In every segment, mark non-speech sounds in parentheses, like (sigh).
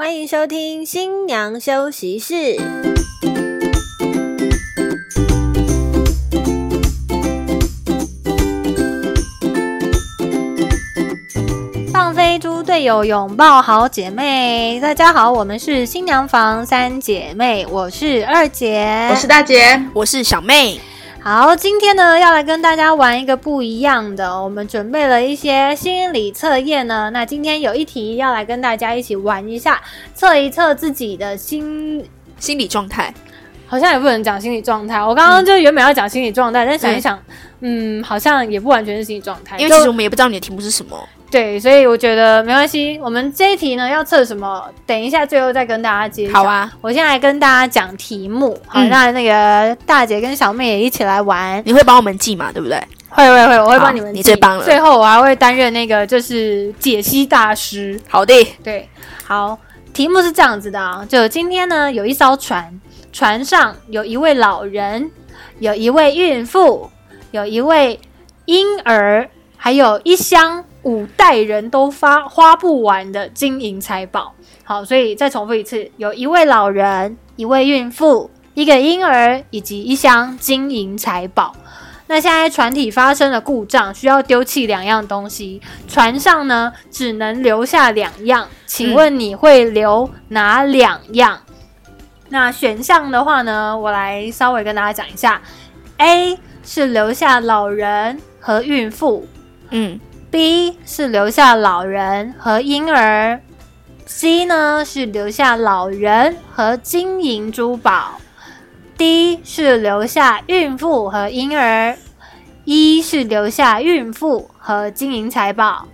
欢迎收听新娘休息室。放飞猪队友，拥抱好姐妹。大家好，我们是新娘房三姐妹，我是二姐，我是大姐，我是小妹。好，今天呢要来跟大家玩一个不一样的，我们准备了一些心理测验呢。那今天有一题要来跟大家一起玩一下，测一测自己的心心理状态。好像也不能讲心理状态，我刚刚就原本要讲心理状态，但想一想，嗯，好像也不完全是心理状态，因为其实我们也不知道你的题目是什么。对，所以我觉得没关系。我们这一题呢要测什么？等一下最后再跟大家揭晓。好啊，我先来跟大家讲题目，好，那那个大姐跟小妹也一起来玩。你会帮我们记嘛？对不对？会会会，我会帮你们。你最棒了。最后我还会担任那个就是解析大师。好的，对，好，题目是这样子的啊，就今天呢有一艘船。船上有一位老人，有一位孕妇，有一位婴儿，还有一箱五代人都发花不完的金银财宝。好，所以再重复一次：有一位老人，一位孕妇，一个婴儿，以及一箱金银财宝。那现在船体发生了故障，需要丢弃两样东西。船上呢，只能留下两样，请问你会留哪两样？那选项的话呢，我来稍微跟大家讲一下。A 是留下老人和孕妇，嗯，B 是留下老人和婴儿，C 呢是留下老人和金银珠宝，D 是留下孕妇和婴儿，E 是留下孕妇和金银财宝，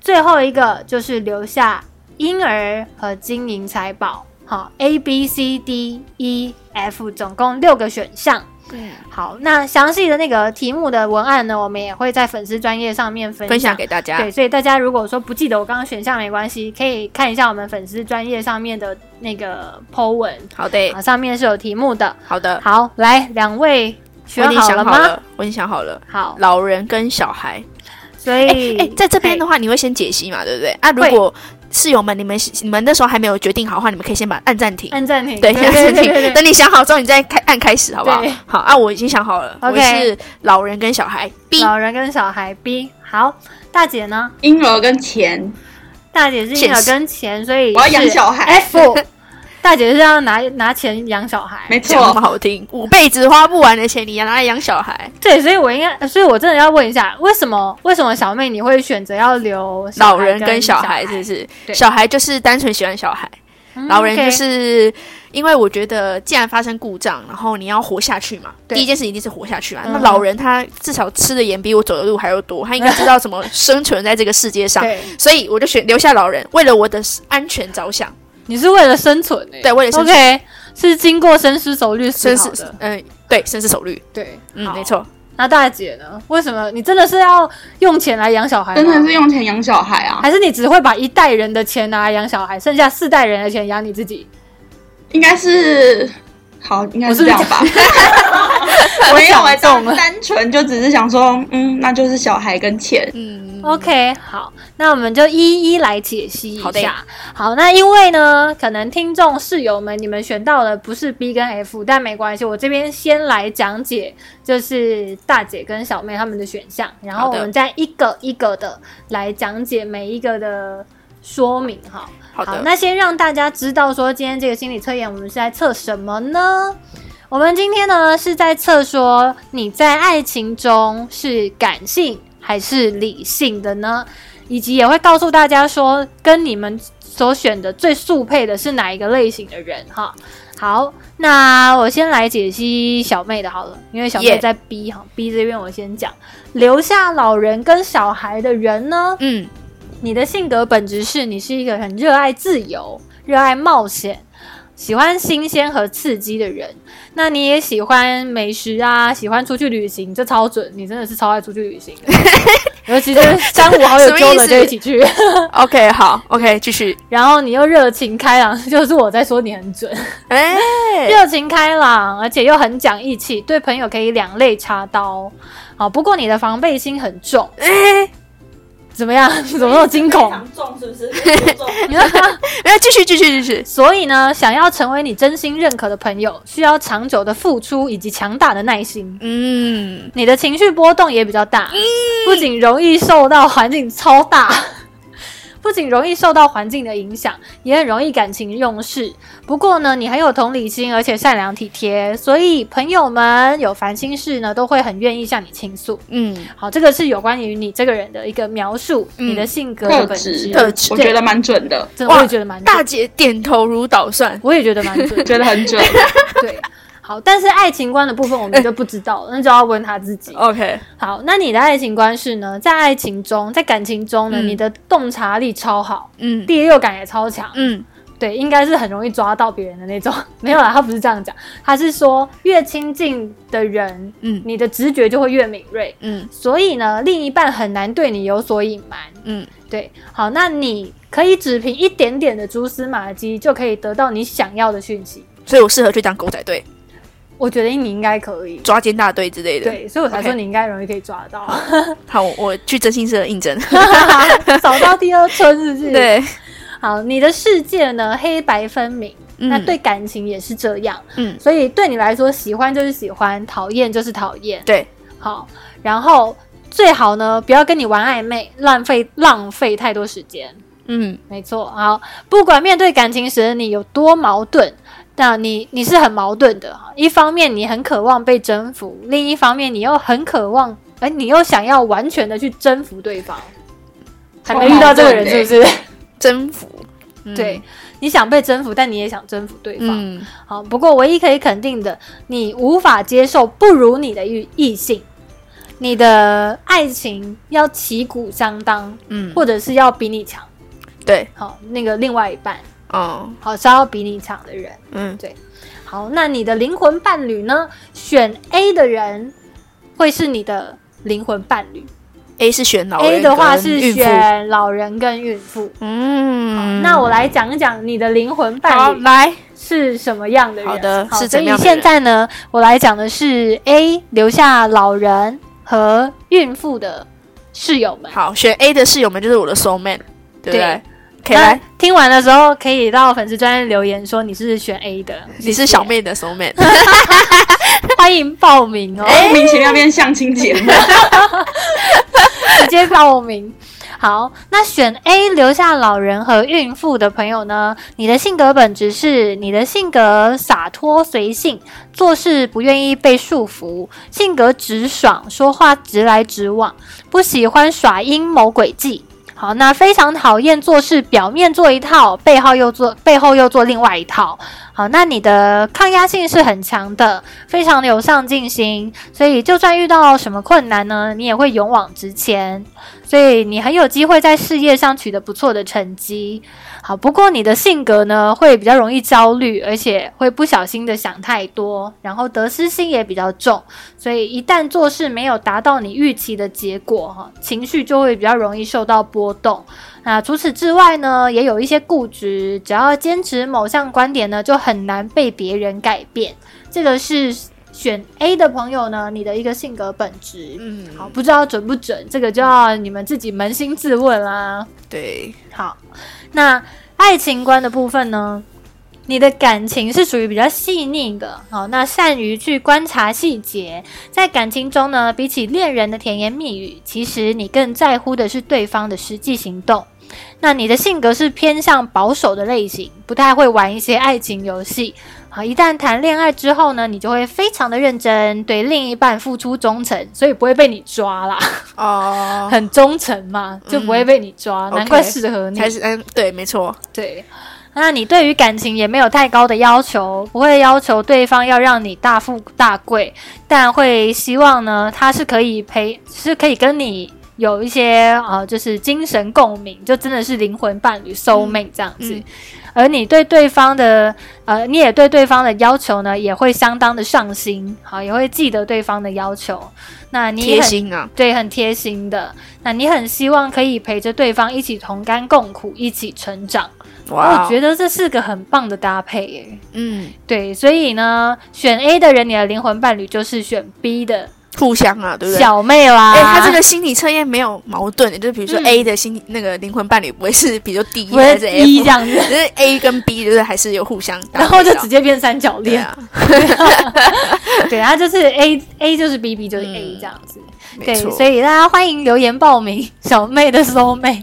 最后一个就是留下婴儿和金银财宝。好，A B C D E F，总共六个选项。嗯，好，那详细的那个题目的文案呢，我们也会在粉丝专业上面分享给大家。对，所以大家如果说不记得我刚刚选项没关系，可以看一下我们粉丝专业上面的那个 Po 文。好的，啊，上面是有题目的。好的，好，来两位选好了吗？我已经想好了。好，老人跟小孩。所以，哎，在这边的话，你会先解析嘛，对不对？啊，如果室友们，你们你们那时候还没有决定好的话，你们可以先把按暂停，按暂停，对，按暂停。等你想好之后，你再开按开始，好不好？好啊，我已经想好了。我是老人跟小孩，B。老人跟小孩，B。好，大姐呢？婴儿跟钱。大姐是婴儿跟钱，所以我要养小孩。F。大姐是要拿拿钱养小孩，没错，好听，五辈子花不完的钱，你要拿来养小孩。对，所以我应该，所以我真的要问一下，为什么？为什么小妹你会选择要留老人跟小孩？是不是？小孩就是单纯喜欢小孩，老人就是因为我觉得，既然发生故障，然后你要活下去嘛，第一件事一定是活下去嘛。那老人他至少吃的盐比我走的路还要多，他应该 (laughs) 知道怎么生存在这个世界上，所以我就选留下老人，为了我的安全着想。你是为了生存对，为了生存，OK，是经过深思熟虑思考的，嗯，对，深思熟虑，对，嗯，没错。那大姐呢？为什么你真的是要用钱来养小孩？真的是用钱养小孩啊？还是你只会把一代人的钱拿来养小孩，剩下四代人的钱养你自己？应该是，好，应该是这样吧。(laughs) 没有，单纯就只是想说，嗯，那就是小孩跟钱，嗯。OK，好，那我们就一一来解析一下。好，那因为呢，可能听众室友们你们选到的不是 B 跟 F，但没关系，我这边先来讲解，就是大姐跟小妹他们的选项，然后我们再一个一个的来讲解每一个的说明。哈，好的。那先让大家知道说，今天这个心理测验我们是在测什么呢？我们今天呢是在测说你在爱情中是感性。还是理性的呢？以及也会告诉大家说，跟你们所选的最速配的是哪一个类型的人哈。好，那我先来解析小妹的好了，因为小妹在 B 哈，B 这边我先讲，留下老人跟小孩的人呢，嗯，你的性格本质是你是一个很热爱自由、热爱冒险。喜欢新鲜和刺激的人，那你也喜欢美食啊，喜欢出去旅行，这超准，你真的是超爱出去旅行，(laughs) 尤其是三五好友揪了就一起去。(laughs) OK，好，OK，继续。然后你又热情开朗，就是我在说你很准，哎，(laughs) 热情开朗，而且又很讲义气，对朋友可以两肋插刀。好，不过你的防备心很重，哎，怎么样？(laughs) 怎么那么惊恐？重是不是？(laughs) (laughs) 没有，继续继续继续。所以呢，想要成为你真心认可的朋友，需要长久的付出以及强大的耐心。嗯，你的情绪波动也比较大，不仅容易受到环境超大。不仅容易受到环境的影响，也很容易感情用事。不过呢，你很有同理心，而且善良体贴，所以朋友们有烦心事呢，都会很愿意向你倾诉。嗯，好，这个是有关于你这个人的一个描述，你的性格的本质特质，我觉得蛮准的。我也觉得蛮大姐点头如捣蒜，我也觉得蛮准，(laughs) 觉得很准。对。好，但是爱情观的部分我们就不知道了，那就要问他自己。OK，好，那你的爱情观是呢？在爱情中，在感情中呢，你的洞察力超好，嗯，第六感也超强，嗯，对，应该是很容易抓到别人的那种。(laughs) 没有啦，他不是这样讲，他是说越亲近的人，嗯，你的直觉就会越敏锐，嗯，所以呢，另一半很难对你有所隐瞒，嗯，对。好，那你可以只凭一点点的蛛丝马迹就可以得到你想要的讯息，所以我适合去当狗仔队。我觉得你应该可以。抓奸大队之类的，对，所以我才说你应该容易可以抓到。(laughs) 好，我去真心社应征，(laughs) 找到第二春是不是？对，好，你的世界呢黑白分明，那对感情也是这样，嗯，所以对你来说，喜欢就是喜欢，讨厌就是讨厌，对，好，然后最好呢不要跟你玩暧昧，浪费浪费太多时间，嗯，没错，好，不管面对感情时的你有多矛盾。那你你是很矛盾的哈，一方面你很渴望被征服，另一方面你又很渴望，哎，你又想要完全的去征服对方，还没遇到这个人是不是？征服，对，你想被征服，但你也想征服对方。好，不过唯一可以肯定的，你无法接受不如你的异异性，你的爱情要旗鼓相当，嗯，或者是要比你强。对，好，那个另外一半。哦，好，是要比你强的人，嗯，对，好，那你的灵魂伴侣呢？选 A 的人会是你的灵魂伴侣，A 是选老人，A 的话是选老人跟孕妇，嗯，那我来讲一讲你的灵魂伴侣来。是什么样的人，好的，是所以现在呢，我来讲的是 A 留下老人和孕妇的室友们，好，选 A 的室友们就是我的 soul man，对不对？那听完的时候，可以到粉丝专页留言说你是选 A 的，你是小妹的 soul (laughs) man，欢迎报名哦！莫名其妙变相亲节目，(laughs) 直接报名。好，那选 A 留下老人和孕妇的朋友呢？你的性格本质是你的性格洒脱随性，做事不愿意被束缚，性格直爽，说话直来直往，不喜欢耍阴谋诡计。好，那非常讨厌做事，表面做一套，背后又做背后又做另外一套。好，那你的抗压性是很强的，非常的有上进心，所以就算遇到什么困难呢，你也会勇往直前，所以你很有机会在事业上取得不错的成绩。好，不过你的性格呢，会比较容易焦虑，而且会不小心的想太多，然后得失心也比较重，所以一旦做事没有达到你预期的结果，哈，情绪就会比较容易受到波动。那除此之外呢，也有一些固执，只要坚持某项观点呢，就很难被别人改变。这个是选 A 的朋友呢，你的一个性格本质。嗯，好，不知道准不准，这个就要你们自己扪心自问啦。对，好。那爱情观的部分呢？你的感情是属于比较细腻的，好，那善于去观察细节，在感情中呢，比起恋人的甜言蜜语，其实你更在乎的是对方的实际行动。那你的性格是偏向保守的类型，不太会玩一些爱情游戏。好，一旦谈恋爱之后呢，你就会非常的认真，对另一半付出忠诚，所以不会被你抓啦。哦，(laughs) 很忠诚嘛，就不会被你抓，难怪适合你。开始，嗯，对，没错，对。那你对于感情也没有太高的要求，不会要求对方要让你大富大贵，但会希望呢，他是可以陪，是可以跟你有一些啊，就是精神共鸣，就真的是灵魂伴侣 soul mate 这样子。而你对对方的，呃，你也对对方的要求呢，也会相当的上心，好，也会记得对方的要求。那你贴心啊，对，很贴心的。那你很希望可以陪着对方一起同甘共苦，一起成长。哇，我觉得这是个很棒的搭配，耶。嗯，对，所以呢，选 A 的人，你的灵魂伴侣就是选 B 的互相啊，对不对？小妹啦，哎，他这个心理测验没有矛盾，就是比如说 A 的心那个灵魂伴侣不会是，比如 D 还是 A 这样子，就是 A 跟 B 就是还是有互相，然后就直接变三角恋啊。(laughs) (laughs) 对啊，就是 A A 就是 B B 就是 A 这样子。对，所以大家欢迎留言报名小妹的 soul 妹。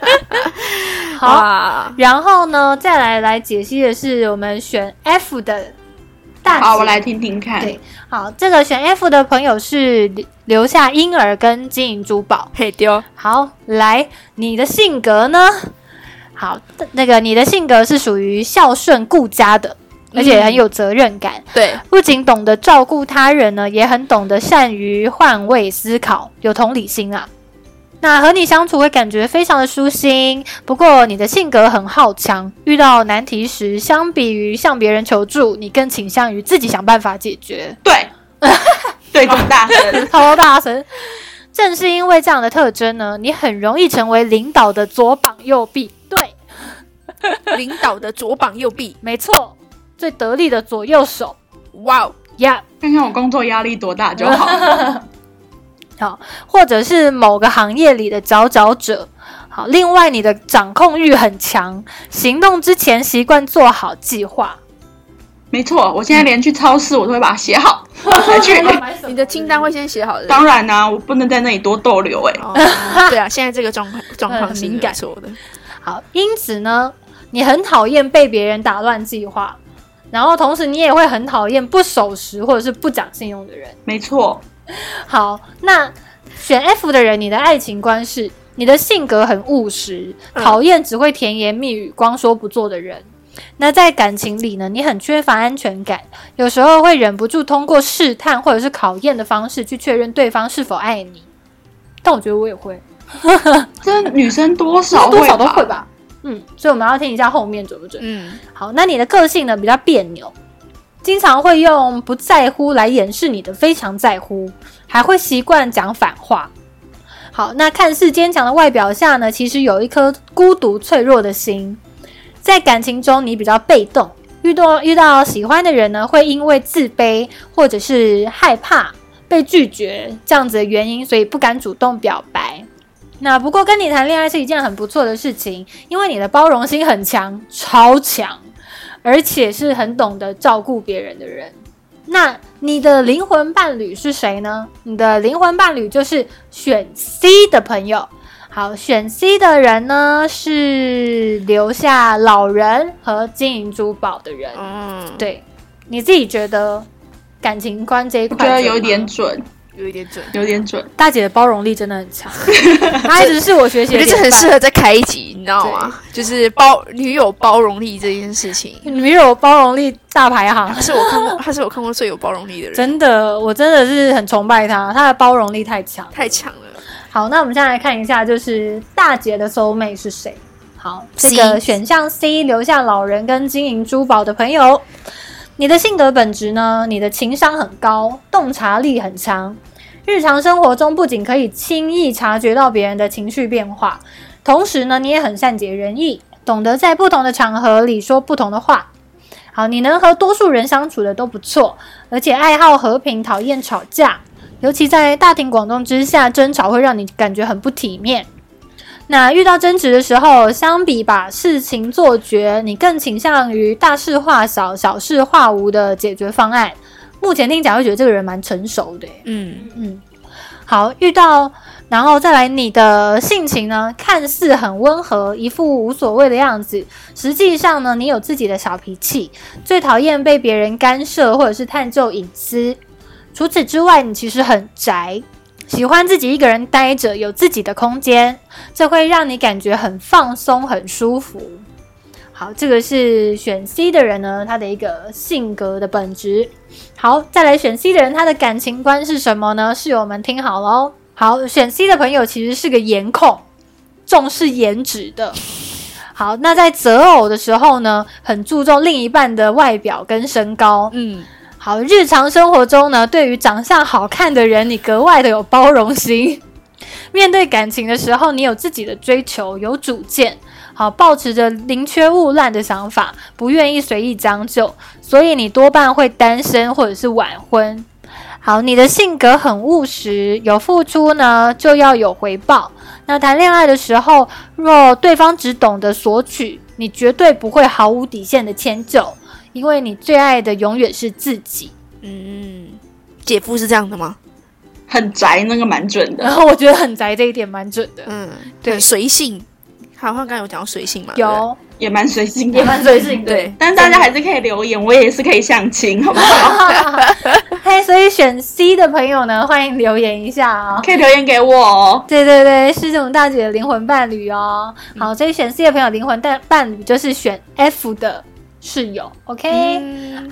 (laughs) 好，然后呢，再来来解析的是我们选 F 的。好，我来听听看。对，好，这个选 F 的朋友是留下婴儿跟金银珠宝。嘿，丢。好，来，你的性格呢？好，那个你的性格是属于孝顺顾家的，而且很有责任感。对，不仅懂得照顾他人呢，也很懂得善于换位思考，有同理心啊。那和你相处会感觉非常的舒心。不过你的性格很好强，遇到难题时，相比于向别人求助，你更倾向于自己想办法解决。对，(laughs) 对，这么大声，(laughs) 超大声。正是因为这样的特征呢，你很容易成为领导的左膀右臂。对，领导的左膀右臂，(laughs) 没错，最得力的左右手。哇哦呀，看看我工作压力多大就好。好，或者是某个行业里的佼佼者。好，另外你的掌控欲很强，行动之前习惯做好计划。没错，我现在连去超市我都会把它写好。(laughs) 去，你的清单会先写好的。当然啦，我不能在那里多逗留哎。对啊，现在这个状况状况是敏感说的。(laughs) 好，因此呢，你很讨厌被别人打乱计划，然后同时你也会很讨厌不守时或者是不讲信用的人。没错。(laughs) 好，那选 F 的人，你的爱情观是你的性格很务实，讨厌只会甜言蜜语、光说不做的人。那在感情里呢，你很缺乏安全感，有时候会忍不住通过试探或者是考验的方式去确认对方是否爱你。但我觉得我也会，(laughs) 这女生多少多少都会吧。嗯，所以我们要听一下后面准不准？嗯，好，那你的个性呢比较别扭。经常会用不在乎来掩饰你的非常在乎，还会习惯讲反话。好，那看似坚强的外表下呢，其实有一颗孤独脆弱的心。在感情中，你比较被动，遇到遇到喜欢的人呢，会因为自卑或者是害怕被拒绝这样子的原因，所以不敢主动表白。那不过跟你谈恋爱是一件很不错的事情，因为你的包容心很强，超强。而且是很懂得照顾别人的人，那你的灵魂伴侣是谁呢？你的灵魂伴侣就是选 C 的朋友。好，选 C 的人呢是留下老人和金银珠宝的人。嗯，对，你自己觉得感情观这一块，觉得有点准。有一点准，有点准。大姐的包容力真的很强，(laughs) 她一直是我学习。我觉得这很适合再开一集，你知道吗？就是包女友包容力这件事情，(laughs) 女友包容力大排行，是我看过，(laughs) 他是我看过最有包容力的人。真的，我真的是很崇拜他，他的包容力太强，太强了。好，那我们现在来看一下，就是大姐的 soul mate 是谁？好，这个选项 C 留下老人跟经营珠宝的朋友。你的性格本质呢？你的情商很高，洞察力很强。日常生活中不仅可以轻易察觉到别人的情绪变化，同时呢，你也很善解人意，懂得在不同的场合里说不同的话。好，你能和多数人相处的都不错，而且爱好和平，讨厌吵架。尤其在大庭广众之下争吵，会让你感觉很不体面。那遇到争执的时候，相比把事情做绝，你更倾向于大事化小、小事化无的解决方案。目前听讲会觉得这个人蛮成熟的。嗯嗯，好，遇到然后再来，你的性情呢，看似很温和，一副无所谓的样子，实际上呢，你有自己的小脾气，最讨厌被别人干涉或者是探究隐私。除此之外，你其实很宅。喜欢自己一个人待着，有自己的空间，这会让你感觉很放松、很舒服。好，这个是选 C 的人呢，他的一个性格的本质。好，再来选 C 的人，他的感情观是什么呢？室友们听好喽。好，选 C 的朋友其实是个颜控，重视颜值的。好，那在择偶的时候呢，很注重另一半的外表跟身高。嗯。好，日常生活中呢，对于长相好看的人，你格外的有包容心。面对感情的时候，你有自己的追求，有主见。好，保持着宁缺毋滥的想法，不愿意随意将就，所以你多半会单身或者是晚婚。好，你的性格很务实，有付出呢就要有回报。那谈恋爱的时候，若对方只懂得索取，你绝对不会毫无底线的迁就，因为你最爱的永远是自己。嗯，姐夫是这样的吗？很宅，那个蛮准的。然 (laughs) 后我觉得很宅这一点蛮准的。嗯，对，随性。好像刚刚有讲到随性嘛？有，也蛮随性，也蛮随性。对，但大家还是可以留言，我也是可以相亲，好不好？(laughs) 嘿，所以选 C 的朋友呢，欢迎留言一下哦，可以留言给我哦。对对对，是这种大姐的灵魂伴侣哦。好，所以选 C 的朋友灵魂伴伴侣就是选 F 的室友，OK？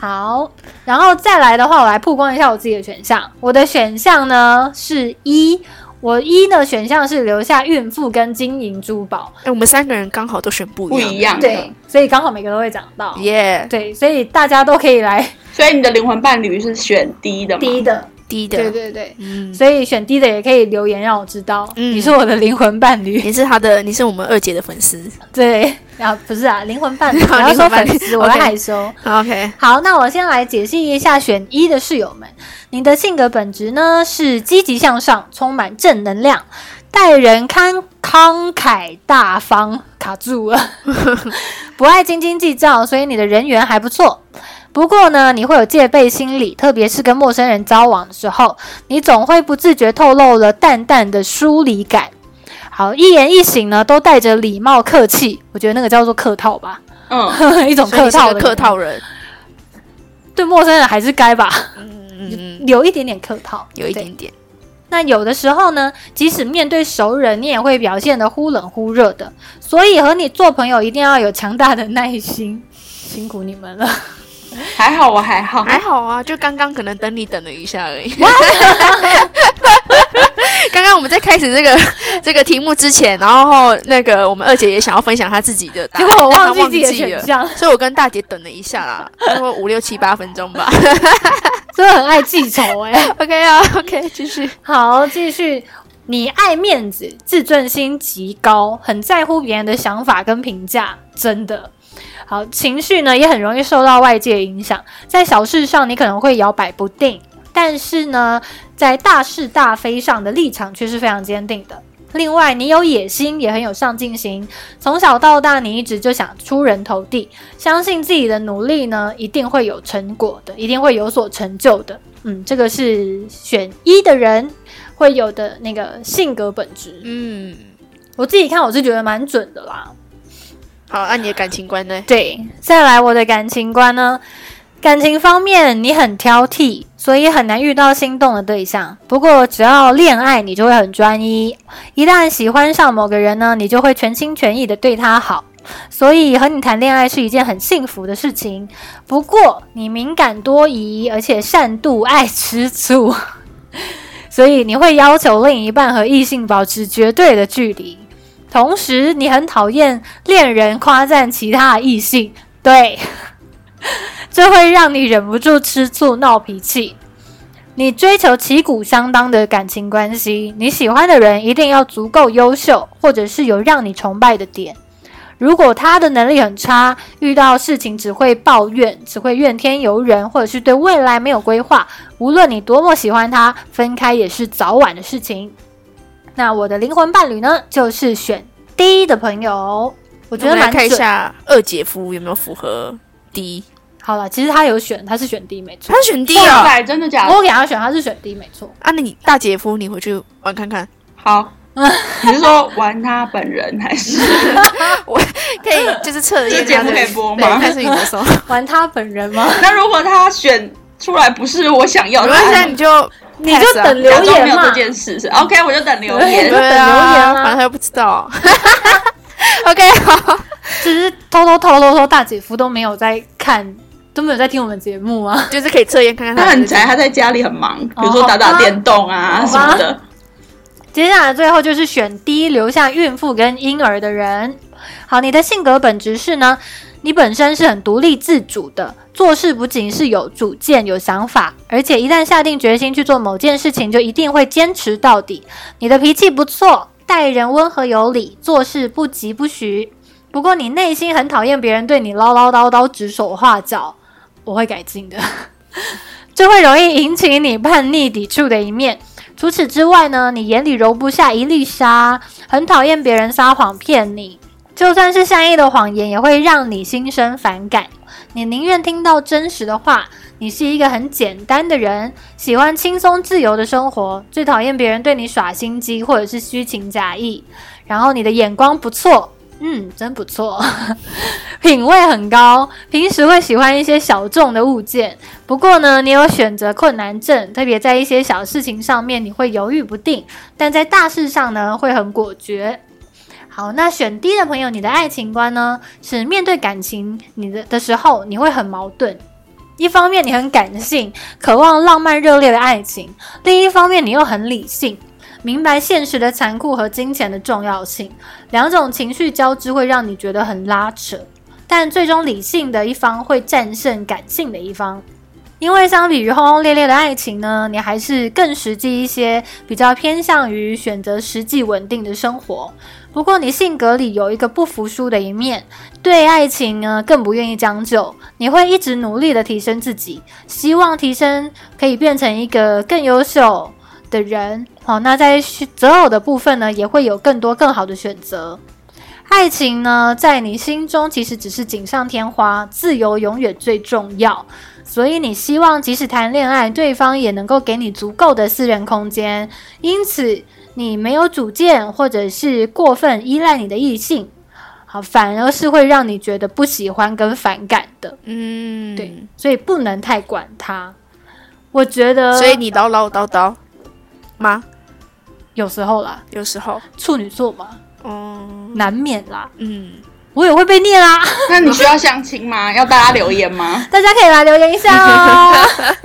好，然后再来的话，我来曝光一下我自己的选项。我的选项呢是一。我一呢选项是留下孕妇跟金银珠宝。哎，我们三个人刚好都选不不一样，对，所以刚好每个都会讲到。耶，对，所以大家都可以来。所以你的灵魂伴侣是选低的吗？低的，低的。对对对，嗯。所以选低的也可以留言让我知道，你是我的灵魂伴侣，你是他的，你是我们二姐的粉丝。对，啊，不是啊，灵魂伴侣，(laughs) 我要说粉丝，我害羞。OK，好，那我先来解析一下选一的室友们。你的性格本质呢是积极向上，充满正能量，待人慷慷慨大方，卡住了，(laughs) 不爱斤斤计较，所以你的人缘还不错。不过呢，你会有戒备心理，特别是跟陌生人交往的时候，你总会不自觉透露了淡淡的疏离感。好，一言一行呢都带着礼貌客气，我觉得那个叫做客套吧，嗯，(laughs) 一种客套的客套人，对陌生人还是该吧。嗯有一点点客套，有一点点。那有的时候呢，即使面对熟人，你也会表现的忽冷忽热的。所以和你做朋友，一定要有强大的耐心。辛苦你们了。(laughs) 还好，我还好，还好啊，就刚刚可能等你等了一下而已。(laughs) 刚刚我们在开始这个这个题目之前，然后那个我们二姐也想要分享她自己的，结果我忘记自己的选项，所以我跟大姐等了一下啦，大概五六七八分钟吧。(laughs) 真的很爱记仇哎。OK 啊，OK，继续。好，继续。你爱面子，自尊心极高，很在乎别人的想法跟评价，真的。好，情绪呢也很容易受到外界影响，在小事上你可能会摇摆不定，但是呢，在大是大非上的立场却是非常坚定的。另外，你有野心，也很有上进心，从小到大你一直就想出人头地，相信自己的努力呢一定会有成果的，一定会有所成就的。嗯，这个是选一的人会有的那个性格本质。嗯，我自己看我是觉得蛮准的啦。好，按你的感情观呢？对，再来我的感情观呢？感情方面，你很挑剔，所以很难遇到心动的对象。不过，只要恋爱，你就会很专一。一旦喜欢上某个人呢，你就会全心全意的对他好。所以，和你谈恋爱是一件很幸福的事情。不过，你敏感多疑，而且善妒爱吃醋，(laughs) 所以你会要求另一半和异性保持绝对的距离。同时，你很讨厌恋人夸赞其他异性，对，(laughs) 这会让你忍不住吃醋闹脾气。你追求旗鼓相当的感情关系，你喜欢的人一定要足够优秀，或者是有让你崇拜的点。如果他的能力很差，遇到事情只会抱怨，只会怨天尤人，或者是对未来没有规划，无论你多么喜欢他，分开也是早晚的事情。那我的灵魂伴侣呢，就是选 D 的朋友。我觉得蛮看一下二姐夫有没有符合 D。好了，其实他有选，他是选 D 没错。他选 D 啊？真的假的？我给他选，他是选 D 没错。啊，那你大姐夫，你回去玩看看。好，(laughs) 你是说玩他本人还是 (laughs) 我可以就是测这节目可以播吗？还是你的手 (laughs) 玩他本人吗？那如果他选出来不是我想要的，那你就。你就等留言嘛。这件事是 OK，我就等留言。对 (laughs) 啊，反正他又不知道。(laughs) OK，好，只是偷偷偷偷偷，大姐夫都没有在看，都没有在听我们节目啊。(laughs) 就是可以测验看看。他很宅，他在家里很忙，比如说打打电动啊什么的。接下来最后就是选 D，留下孕妇跟婴儿的人。好，你的性格本质是呢？你本身是很独立自主的，做事不仅是有主见、有想法，而且一旦下定决心去做某件事情，就一定会坚持到底。你的脾气不错，待人温和有礼，做事不急不徐。不过你内心很讨厌别人对你唠唠叨叨、指手画脚，我会改进的。(laughs) 就会容易引起你叛逆抵触的一面。除此之外呢，你眼里容不下一粒沙，很讨厌别人撒谎骗你，就算是善意的谎言，也会让你心生反感。你宁愿听到真实的话。你是一个很简单的人，喜欢轻松自由的生活，最讨厌别人对你耍心机或者是虚情假意。然后你的眼光不错，嗯，真不错，(laughs) 品味很高，平时会喜欢一些小众的物件。不过呢，你有选择困难症，特别在一些小事情上面你会犹豫不定，但在大事上呢会很果决。好，那选 D 的朋友，你的爱情观呢是面对感情你的的时候你会很矛盾。一方面你很感性，渴望浪漫热烈的爱情；另一方面你又很理性，明白现实的残酷和金钱的重要性。两种情绪交织会让你觉得很拉扯，但最终理性的一方会战胜感性的一方。因为相比于轰轰烈烈的爱情呢，你还是更实际一些，比较偏向于选择实际稳定的生活。不过，你性格里有一个不服输的一面，对爱情呢更不愿意将就。你会一直努力的提升自己，希望提升可以变成一个更优秀的人。好，那在择偶的部分呢，也会有更多更好的选择。爱情呢，在你心中其实只是锦上添花，自由永远最重要。所以，你希望即使谈恋爱，对方也能够给你足够的私人空间。因此。你没有主见，或者是过分依赖你的异性，好，反而是会让你觉得不喜欢跟反感的。嗯，对，所以不能太管他。我觉得，所以你唠唠叨叨吗？有时候啦，有时候处女座嘛，嗯，难免啦。嗯，我也会被念啊。(laughs) 那你需要相亲吗？(laughs) 要大家留言吗？大家可以来留言一下哦，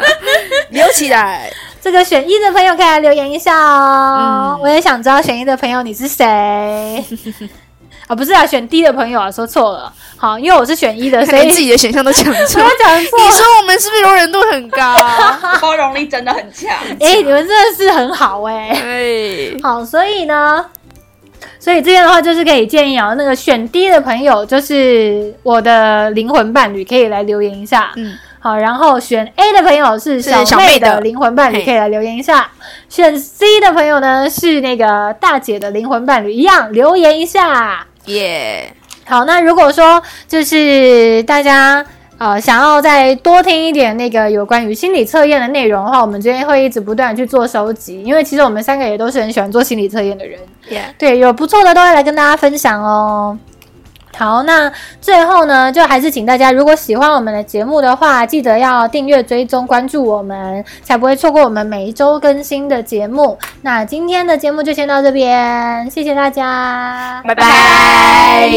(laughs) 留起来。这个选一的朋友可以来留言一下哦，我也想知道选一的朋友你是谁啊？不是啊，选 D 的朋友啊，说错了。好，因为我是选一的，所以自己的选项都讲错。讲错，你说我们是不是容忍度很高？包容力真的很强。哎，你们真的是很好哎。哎，好，所以呢，所以这边的话就是可以建议啊，那个选 D 的朋友就是我的灵魂伴侣，可以来留言一下。嗯。好，然后选 A 的朋友是小妹的灵魂伴侣，可以来留言一下。选 C 的朋友呢是那个大姐的灵魂伴侣，一样留言一下。耶，好，那如果说就是大家呃想要再多听一点那个有关于心理测验的内容的话，我们这边会一直不断去做收集，因为其实我们三个也都是很喜欢做心理测验的人。对，有不错的都会来跟大家分享哦。好，那最后呢，就还是请大家，如果喜欢我们的节目的话，记得要订阅、追踪、关注我们，才不会错过我们每一周更新的节目。那今天的节目就先到这边，谢谢大家，拜拜。